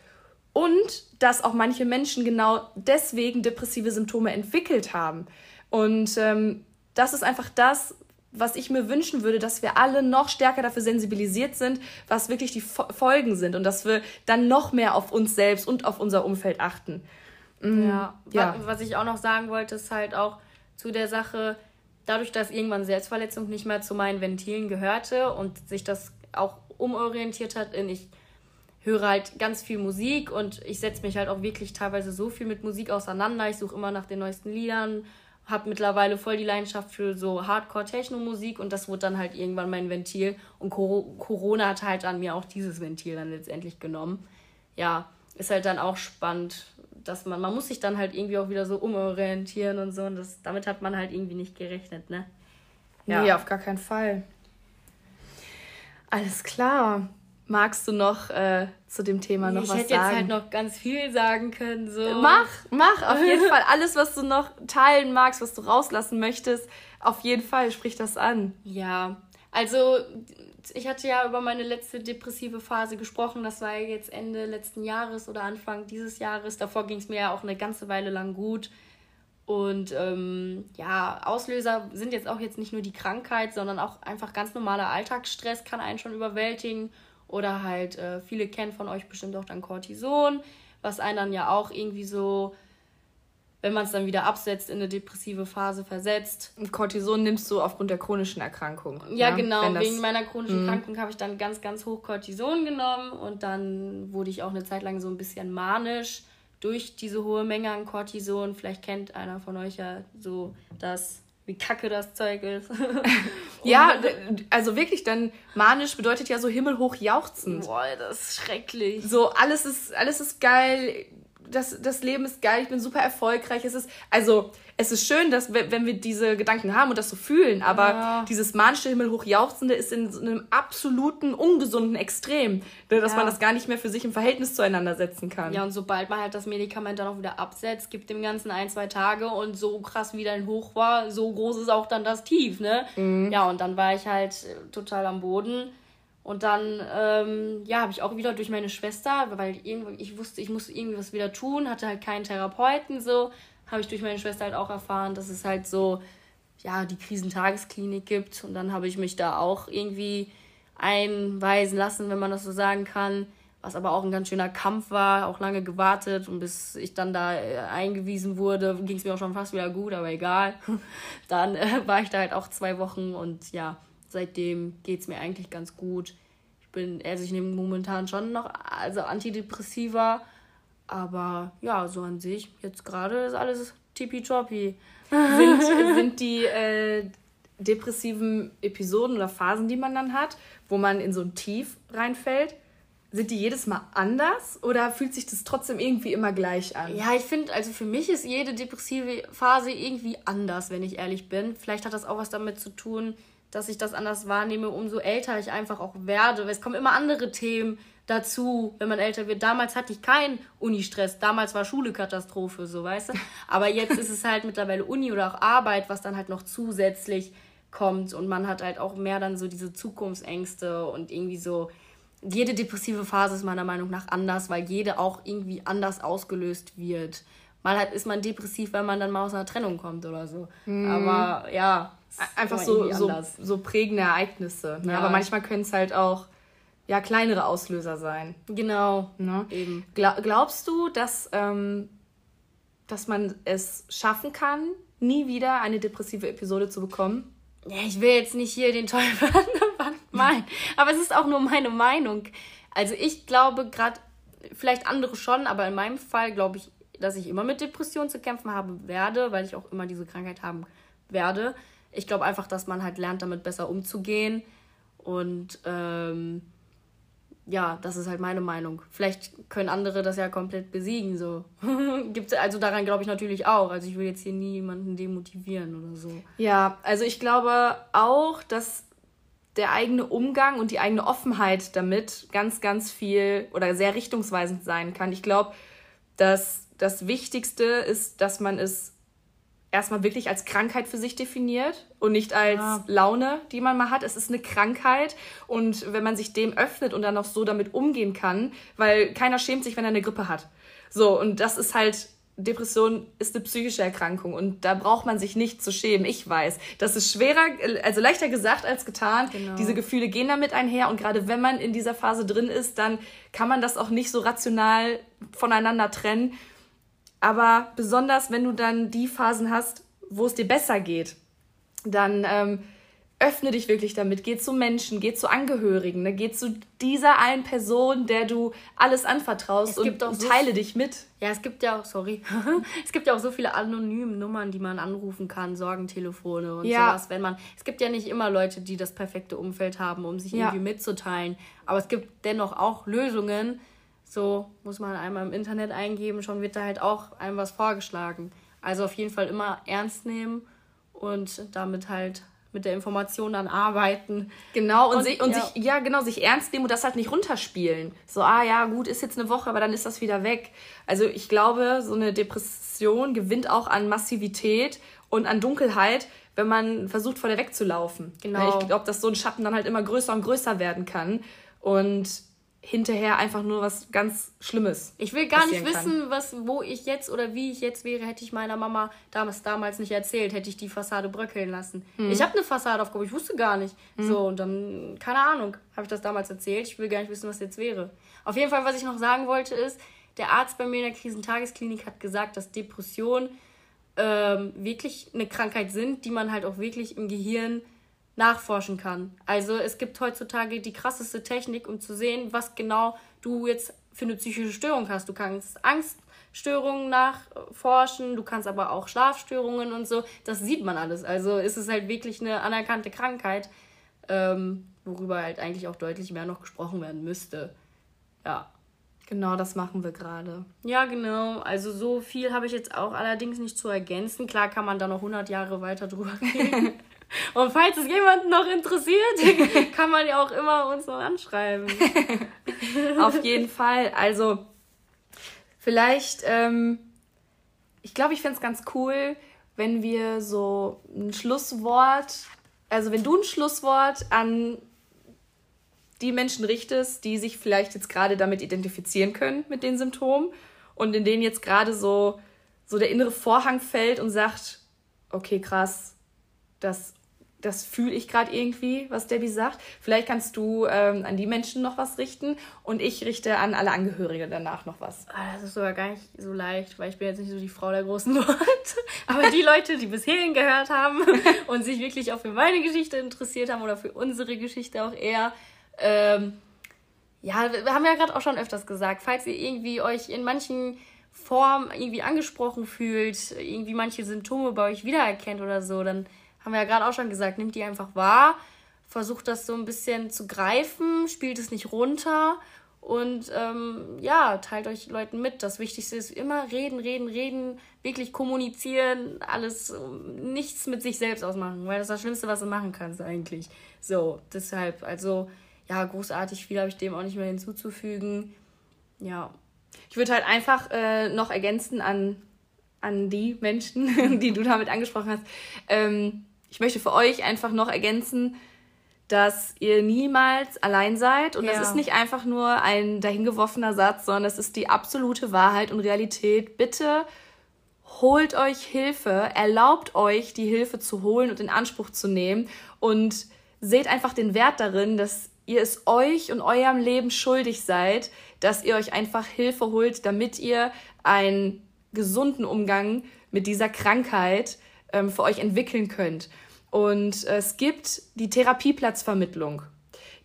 Und dass auch manche Menschen genau deswegen depressive Symptome entwickelt haben. Und ähm, das ist einfach das, was ich mir wünschen würde, dass wir alle noch stärker dafür sensibilisiert sind, was wirklich die Folgen sind und dass wir dann noch mehr auf uns selbst und auf unser Umfeld achten. Mhm. Ja, ja. Was ich auch noch sagen wollte, ist halt auch zu der Sache, dadurch, dass irgendwann Selbstverletzung nicht mehr zu meinen Ventilen gehörte und sich das auch umorientiert hat in ich höre halt ganz viel Musik und ich setze mich halt auch wirklich teilweise so viel mit Musik auseinander. Ich suche immer nach den neuesten Liedern, habe mittlerweile voll die Leidenschaft für so Hardcore-Techno-Musik und das wurde dann halt irgendwann mein Ventil und Corona hat halt an mir auch dieses Ventil dann letztendlich genommen. Ja, ist halt dann auch spannend, dass man, man muss sich dann halt irgendwie auch wieder so umorientieren und so. Und das, damit hat man halt irgendwie nicht gerechnet, ne? Ja. Nee, auf gar keinen Fall. Alles klar. Magst du noch äh, zu dem Thema noch ich was sagen? Ich hätte jetzt halt noch ganz viel sagen können. So. Mach, mach auf jeden Fall alles, was du noch teilen magst, was du rauslassen möchtest. Auf jeden Fall, sprich das an. Ja, also ich hatte ja über meine letzte depressive Phase gesprochen. Das war jetzt Ende letzten Jahres oder Anfang dieses Jahres. Davor ging es mir ja auch eine ganze Weile lang gut. Und ähm, ja, Auslöser sind jetzt auch jetzt nicht nur die Krankheit, sondern auch einfach ganz normaler Alltagsstress kann einen schon überwältigen. Oder halt, äh, viele kennen von euch bestimmt auch dann Cortison, was einen dann ja auch irgendwie so wenn man es dann wieder absetzt, in eine depressive Phase versetzt. Und Cortison nimmst du aufgrund der chronischen Erkrankung. Ja, ja? genau. Wegen meiner chronischen mhm. Erkrankung habe ich dann ganz, ganz hoch Cortison genommen und dann wurde ich auch eine Zeit lang so ein bisschen manisch durch diese hohe Menge an Cortison. Vielleicht kennt einer von euch ja so das wie kacke das Zeug ist. ja, also wirklich, dann manisch bedeutet ja so himmelhoch jauchzend. Boah, das ist schrecklich. So, alles ist, alles ist geil, das, das Leben ist geil, ich bin super erfolgreich. Es ist, also, es ist schön, dass, wenn wir diese Gedanken haben und das so fühlen, aber ja. dieses manische Himmel hochjauchzende ist in so einem absoluten, ungesunden Extrem, ne, dass ja. man das gar nicht mehr für sich im Verhältnis zueinander setzen kann. Ja, und sobald man halt das Medikament dann auch wieder absetzt, gibt dem Ganzen ein, zwei Tage und so krass wie dein Hoch war, so groß ist auch dann das Tief, ne? Mhm. Ja, und dann war ich halt total am Boden und dann, ähm, ja, habe ich auch wieder durch meine Schwester, weil irgendwie, ich wusste, ich musste irgendwie was wieder tun, hatte halt keinen Therapeuten, so, habe ich durch meine Schwester halt auch erfahren, dass es halt so, ja, die Krisentagesklinik gibt. Und dann habe ich mich da auch irgendwie einweisen lassen, wenn man das so sagen kann. Was aber auch ein ganz schöner Kampf war, auch lange gewartet. Und bis ich dann da äh, eingewiesen wurde, ging es mir auch schon fast wieder gut, aber egal. Dann äh, war ich da halt auch zwei Wochen und ja, seitdem geht es mir eigentlich ganz gut. Ich bin, also ich nehme momentan schon noch, also Antidepressiva, aber ja, so an sich, jetzt gerade ist alles tippitoppi. Sind, sind die äh, depressiven Episoden oder Phasen, die man dann hat, wo man in so ein Tief reinfällt, sind die jedes Mal anders oder fühlt sich das trotzdem irgendwie immer gleich an? Ja, ich finde, also für mich ist jede depressive Phase irgendwie anders, wenn ich ehrlich bin. Vielleicht hat das auch was damit zu tun, dass ich das anders wahrnehme, umso älter ich einfach auch werde. Es kommen immer andere Themen dazu, wenn man älter wird. Damals hatte ich keinen Uni-Stress. Damals war Schule Katastrophe, so weißt du. Aber jetzt ist es halt mittlerweile Uni oder auch Arbeit, was dann halt noch zusätzlich kommt. Und man hat halt auch mehr dann so diese Zukunftsängste und irgendwie so. Jede depressive Phase ist meiner Meinung nach anders, weil jede auch irgendwie anders ausgelöst wird. Mal halt ist man depressiv, wenn man dann mal aus einer Trennung kommt oder so. Mhm. Aber ja, einfach so, so, so prägende Ereignisse. Ne? Ja. Aber manchmal können es halt auch ja, kleinere Auslöser sein. Genau. Ne? Eben. glaubst du, dass, ähm, dass man es schaffen kann, nie wieder eine depressive Episode zu bekommen? Ja, ich will jetzt nicht hier den Teufel an der Wand malen, aber es ist auch nur meine Meinung. Also ich glaube gerade, vielleicht andere schon, aber in meinem Fall glaube ich, dass ich immer mit Depressionen zu kämpfen haben werde, weil ich auch immer diese Krankheit haben werde ich glaube einfach, dass man halt lernt, damit besser umzugehen. Und ähm, ja, das ist halt meine Meinung. Vielleicht können andere das ja komplett besiegen. So. Gibt's, also daran glaube ich natürlich auch. Also ich will jetzt hier niemanden demotivieren oder so. Ja, also ich glaube auch, dass der eigene Umgang und die eigene Offenheit damit ganz, ganz viel oder sehr richtungsweisend sein kann. Ich glaube, dass das Wichtigste ist, dass man es erstmal wirklich als Krankheit für sich definiert und nicht als ja. Laune, die man mal hat. Es ist eine Krankheit und wenn man sich dem öffnet und dann auch so damit umgehen kann, weil keiner schämt sich, wenn er eine Grippe hat. So, und das ist halt, Depression ist eine psychische Erkrankung und da braucht man sich nicht zu schämen. Ich weiß, das ist schwerer, also leichter gesagt als getan. Genau. Diese Gefühle gehen damit einher und gerade wenn man in dieser Phase drin ist, dann kann man das auch nicht so rational voneinander trennen aber besonders, wenn du dann die Phasen hast, wo es dir besser geht, dann ähm, öffne dich wirklich damit. Geh zu Menschen, geh zu Angehörigen, ne? geh zu dieser einen Person, der du alles anvertraust und, so teile dich mit. Ja, es gibt ja auch, sorry, es gibt ja auch so viele anonyme Nummern, die man anrufen kann, Sorgentelefone und ja. sowas. Wenn man, es gibt ja nicht immer Leute, die das perfekte Umfeld haben, um sich ja. irgendwie mitzuteilen. Aber es gibt dennoch auch Lösungen, so muss man einmal im Internet eingeben, schon wird da halt auch einem was vorgeschlagen. Also auf jeden Fall immer ernst nehmen und damit halt mit der Information dann arbeiten. Genau, und, und, sich, und ja. sich, ja, genau, sich ernst nehmen und das halt nicht runterspielen. So, ah ja, gut, ist jetzt eine Woche, aber dann ist das wieder weg. Also ich glaube, so eine Depression gewinnt auch an Massivität und an Dunkelheit, wenn man versucht, vor der wegzulaufen. Genau. ich glaube, dass so ein Schatten dann halt immer größer und größer werden kann. Und hinterher einfach nur was ganz Schlimmes. Ich will gar nicht wissen, kann. was, wo ich jetzt oder wie ich jetzt wäre, hätte ich meiner Mama damals, damals nicht erzählt, hätte ich die Fassade bröckeln lassen. Mhm. Ich habe eine Fassade aufgebaut, ich wusste gar nicht. Mhm. So, und dann, keine Ahnung, habe ich das damals erzählt. Ich will gar nicht wissen, was jetzt wäre. Auf jeden Fall, was ich noch sagen wollte, ist, der Arzt bei mir in der Krisentagesklinik hat gesagt, dass Depressionen ähm, wirklich eine Krankheit sind, die man halt auch wirklich im Gehirn nachforschen kann. Also es gibt heutzutage die krasseste Technik, um zu sehen, was genau du jetzt für eine psychische Störung hast. Du kannst Angststörungen nachforschen, du kannst aber auch Schlafstörungen und so. Das sieht man alles. Also ist es halt wirklich eine anerkannte Krankheit, ähm, worüber halt eigentlich auch deutlich mehr noch gesprochen werden müsste. Ja. Genau, das machen wir gerade. Ja, genau. Also so viel habe ich jetzt auch allerdings nicht zu ergänzen. Klar kann man da noch 100 Jahre weiter drüber reden. Und falls es jemanden noch interessiert, kann man ja auch immer uns noch anschreiben. Auf jeden Fall. Also vielleicht, ähm, ich glaube, ich fände es ganz cool, wenn wir so ein Schlusswort, also wenn du ein Schlusswort an die Menschen richtest, die sich vielleicht jetzt gerade damit identifizieren können mit den Symptomen und in denen jetzt gerade so, so der innere Vorhang fällt und sagt, okay, krass, das, das fühle ich gerade irgendwie, was Debbie sagt. Vielleicht kannst du ähm, an die Menschen noch was richten und ich richte an alle Angehörige danach noch was. Ah, das ist sogar gar nicht so leicht, weil ich bin jetzt nicht so die Frau der großen Worte. Aber die Leute, die bis hierhin gehört haben und sich wirklich auch für meine Geschichte interessiert haben oder für unsere Geschichte auch eher, ähm, ja, wir haben ja gerade auch schon öfters gesagt, falls ihr irgendwie euch in manchen Formen irgendwie angesprochen fühlt, irgendwie manche Symptome bei euch wiedererkennt oder so, dann haben wir ja gerade auch schon gesagt, nehmt die einfach wahr, versucht das so ein bisschen zu greifen, spielt es nicht runter und ähm, ja, teilt euch Leuten mit. Das Wichtigste ist immer reden, reden, reden, wirklich kommunizieren, alles, nichts mit sich selbst ausmachen, weil das ist das Schlimmste, was du machen kannst eigentlich. So, deshalb, also ja, großartig viel habe ich dem auch nicht mehr hinzuzufügen. Ja. Ich würde halt einfach äh, noch ergänzen an, an die Menschen, die du damit angesprochen hast. Ähm, ich möchte für euch einfach noch ergänzen, dass ihr niemals allein seid. Und ja. das ist nicht einfach nur ein dahingeworfener Satz, sondern das ist die absolute Wahrheit und Realität. Bitte holt euch Hilfe, erlaubt euch, die Hilfe zu holen und in Anspruch zu nehmen und seht einfach den Wert darin, dass ihr es euch und eurem Leben schuldig seid, dass ihr euch einfach Hilfe holt, damit ihr einen gesunden Umgang mit dieser Krankheit ähm, für euch entwickeln könnt. Und es gibt die Therapieplatzvermittlung.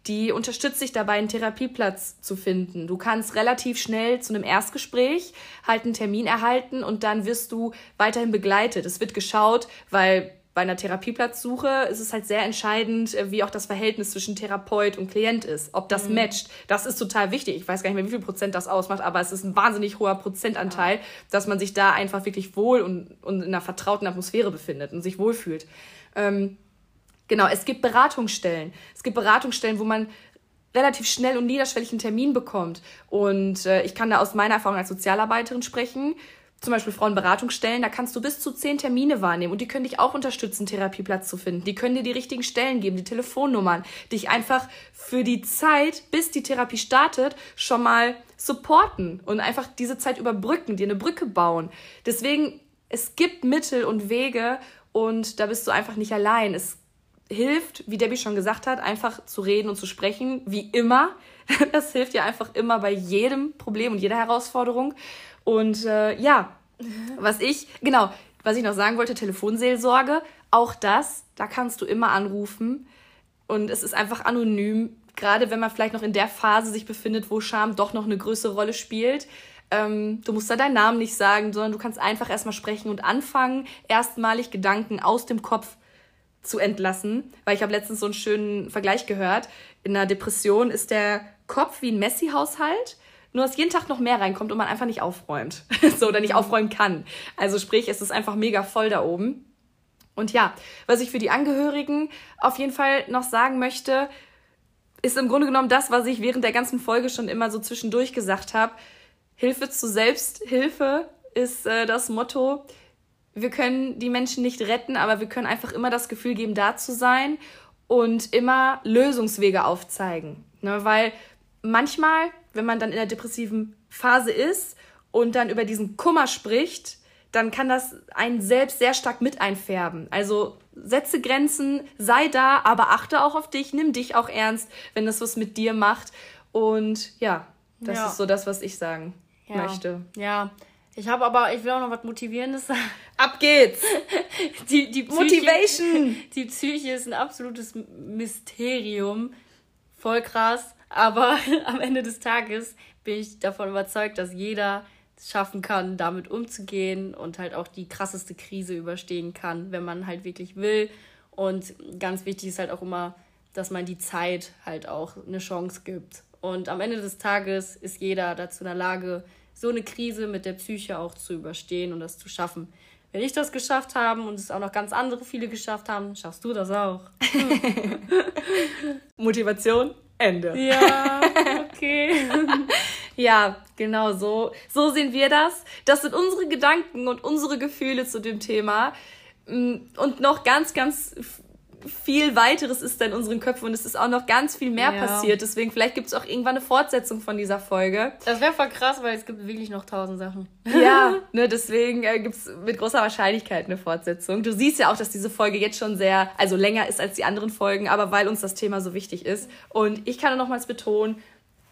Die unterstützt sich dabei, einen Therapieplatz zu finden. Du kannst relativ schnell zu einem Erstgespräch halt einen Termin erhalten und dann wirst du weiterhin begleitet. Es wird geschaut, weil bei einer Therapieplatzsuche ist es halt sehr entscheidend, äh, wie auch das Verhältnis zwischen Therapeut und Klient ist, ob das mhm. matcht. Das ist total wichtig. Ich weiß gar nicht mehr, wie viel Prozent das ausmacht, aber es ist ein wahnsinnig hoher Prozentanteil, ja. dass man sich da einfach wirklich wohl und, und in einer vertrauten Atmosphäre befindet und sich wohlfühlt. Ähm, genau, es gibt Beratungsstellen. Es gibt Beratungsstellen, wo man relativ schnell und niederschwellig einen Termin bekommt. Und äh, ich kann da aus meiner Erfahrung als Sozialarbeiterin sprechen zum Beispiel Frauenberatungsstellen, da kannst du bis zu zehn Termine wahrnehmen und die können dich auch unterstützen, Therapieplatz zu finden. Die können dir die richtigen Stellen geben, die Telefonnummern, dich einfach für die Zeit, bis die Therapie startet, schon mal supporten und einfach diese Zeit überbrücken, dir eine Brücke bauen. Deswegen, es gibt Mittel und Wege und da bist du einfach nicht allein. Es hilft, wie Debbie schon gesagt hat, einfach zu reden und zu sprechen, wie immer. Das hilft dir einfach immer bei jedem Problem und jeder Herausforderung. Und äh, ja, was ich, genau, was ich noch sagen wollte, Telefonseelsorge, auch das, da kannst du immer anrufen. Und es ist einfach anonym, gerade wenn man vielleicht noch in der Phase sich befindet, wo Scham doch noch eine größere Rolle spielt. Ähm, du musst da deinen Namen nicht sagen, sondern du kannst einfach erstmal sprechen und anfangen, erstmalig Gedanken aus dem Kopf zu entlassen. Weil ich habe letztens so einen schönen Vergleich gehört. In einer Depression ist der Kopf wie ein Messi-Haushalt nur dass jeden Tag noch mehr reinkommt und man einfach nicht aufräumt. so, oder nicht aufräumen kann. Also sprich, es ist einfach mega voll da oben. Und ja, was ich für die Angehörigen auf jeden Fall noch sagen möchte, ist im Grunde genommen das, was ich während der ganzen Folge schon immer so zwischendurch gesagt habe. Hilfe zu Selbsthilfe ist äh, das Motto. Wir können die Menschen nicht retten, aber wir können einfach immer das Gefühl geben, da zu sein und immer Lösungswege aufzeigen. Ne, weil manchmal wenn man dann in der depressiven Phase ist und dann über diesen Kummer spricht, dann kann das einen selbst sehr stark mit einfärben. Also setze Grenzen, sei da, aber achte auch auf dich, nimm dich auch ernst, wenn das was mit dir macht. Und ja, das ja. ist so das, was ich sagen ja. möchte. Ja. Ich habe aber, ich will auch noch was Motivierendes sagen. Ab geht's! Die, die Psyche, Motivation! Die Psyche ist ein absolutes Mysterium. Voll krass. Aber am Ende des Tages bin ich davon überzeugt, dass jeder es schaffen kann, damit umzugehen und halt auch die krasseste Krise überstehen kann, wenn man halt wirklich will. Und ganz wichtig ist halt auch immer, dass man die Zeit halt auch eine Chance gibt. Und am Ende des Tages ist jeder dazu in der Lage, so eine Krise mit der Psyche auch zu überstehen und das zu schaffen. Wenn ich das geschafft habe und es auch noch ganz andere viele geschafft haben, schaffst du das auch. Motivation, Ende. Ja, okay. ja, genau so. So sehen wir das. Das sind unsere Gedanken und unsere Gefühle zu dem Thema. Mm, und noch ganz, ganz viel weiteres ist da in unseren Köpfen und es ist auch noch ganz viel mehr ja. passiert. Deswegen, vielleicht gibt es auch irgendwann eine Fortsetzung von dieser Folge. Das wäre voll krass, weil es gibt wirklich noch tausend Sachen. Ja, ne, deswegen äh, gibt es mit großer Wahrscheinlichkeit eine Fortsetzung. Du siehst ja auch, dass diese Folge jetzt schon sehr, also länger ist als die anderen Folgen, aber weil uns das Thema so wichtig ist. Und ich kann nochmals betonen,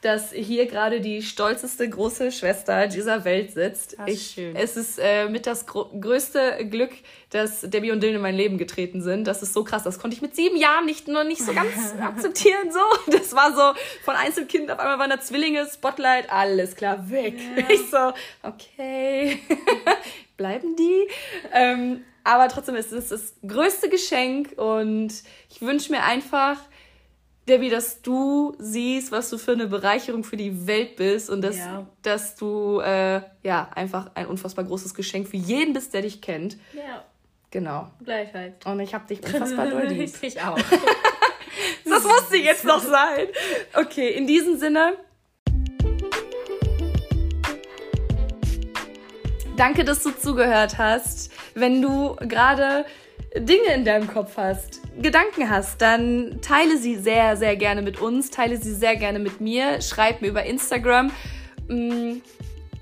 dass hier gerade die stolzeste große Schwester dieser Welt sitzt. Das ist ich, schön. Es ist äh, mit das größte Glück, dass Debbie und Dylan in mein Leben getreten sind. Das ist so krass. Das konnte ich mit sieben Jahren nicht nur nicht so ganz akzeptieren. So, das war so von Einzelkind auf einmal waren da Zwillinge, Spotlight, alles klar weg. Ja. Ich so, okay, bleiben die. Ähm, aber trotzdem ist es das größte Geschenk und ich wünsche mir einfach Debbie, dass du siehst, was du für eine Bereicherung für die Welt bist und dass, ja. dass du äh, ja einfach ein unfassbar großes Geschenk für jeden bist, der dich kennt. Ja. Genau. Gleichheit. Und ich hab dich unfassbar doll lieb. ich auch. das musste jetzt noch sein. Okay, in diesem Sinne. Danke, dass du zugehört hast. Wenn du gerade Dinge in deinem Kopf hast, Gedanken hast, dann teile sie sehr, sehr gerne mit uns, teile sie sehr gerne mit mir, schreib mir über Instagram. Mm,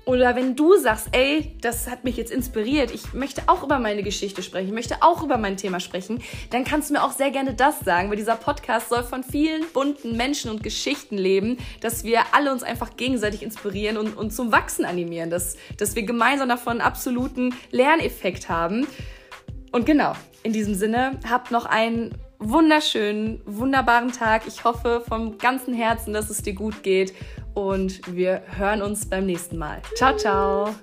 oder wenn du sagst, ey, das hat mich jetzt inspiriert, ich möchte auch über meine Geschichte sprechen, ich möchte auch über mein Thema sprechen, dann kannst du mir auch sehr gerne das sagen, weil dieser Podcast soll von vielen bunten Menschen und Geschichten leben, dass wir alle uns einfach gegenseitig inspirieren und, und zum Wachsen animieren, dass, dass wir gemeinsam davon einen absoluten Lerneffekt haben. Und genau, in diesem Sinne, habt noch einen wunderschönen, wunderbaren Tag. Ich hoffe vom ganzen Herzen, dass es dir gut geht und wir hören uns beim nächsten Mal. Ciao, ciao.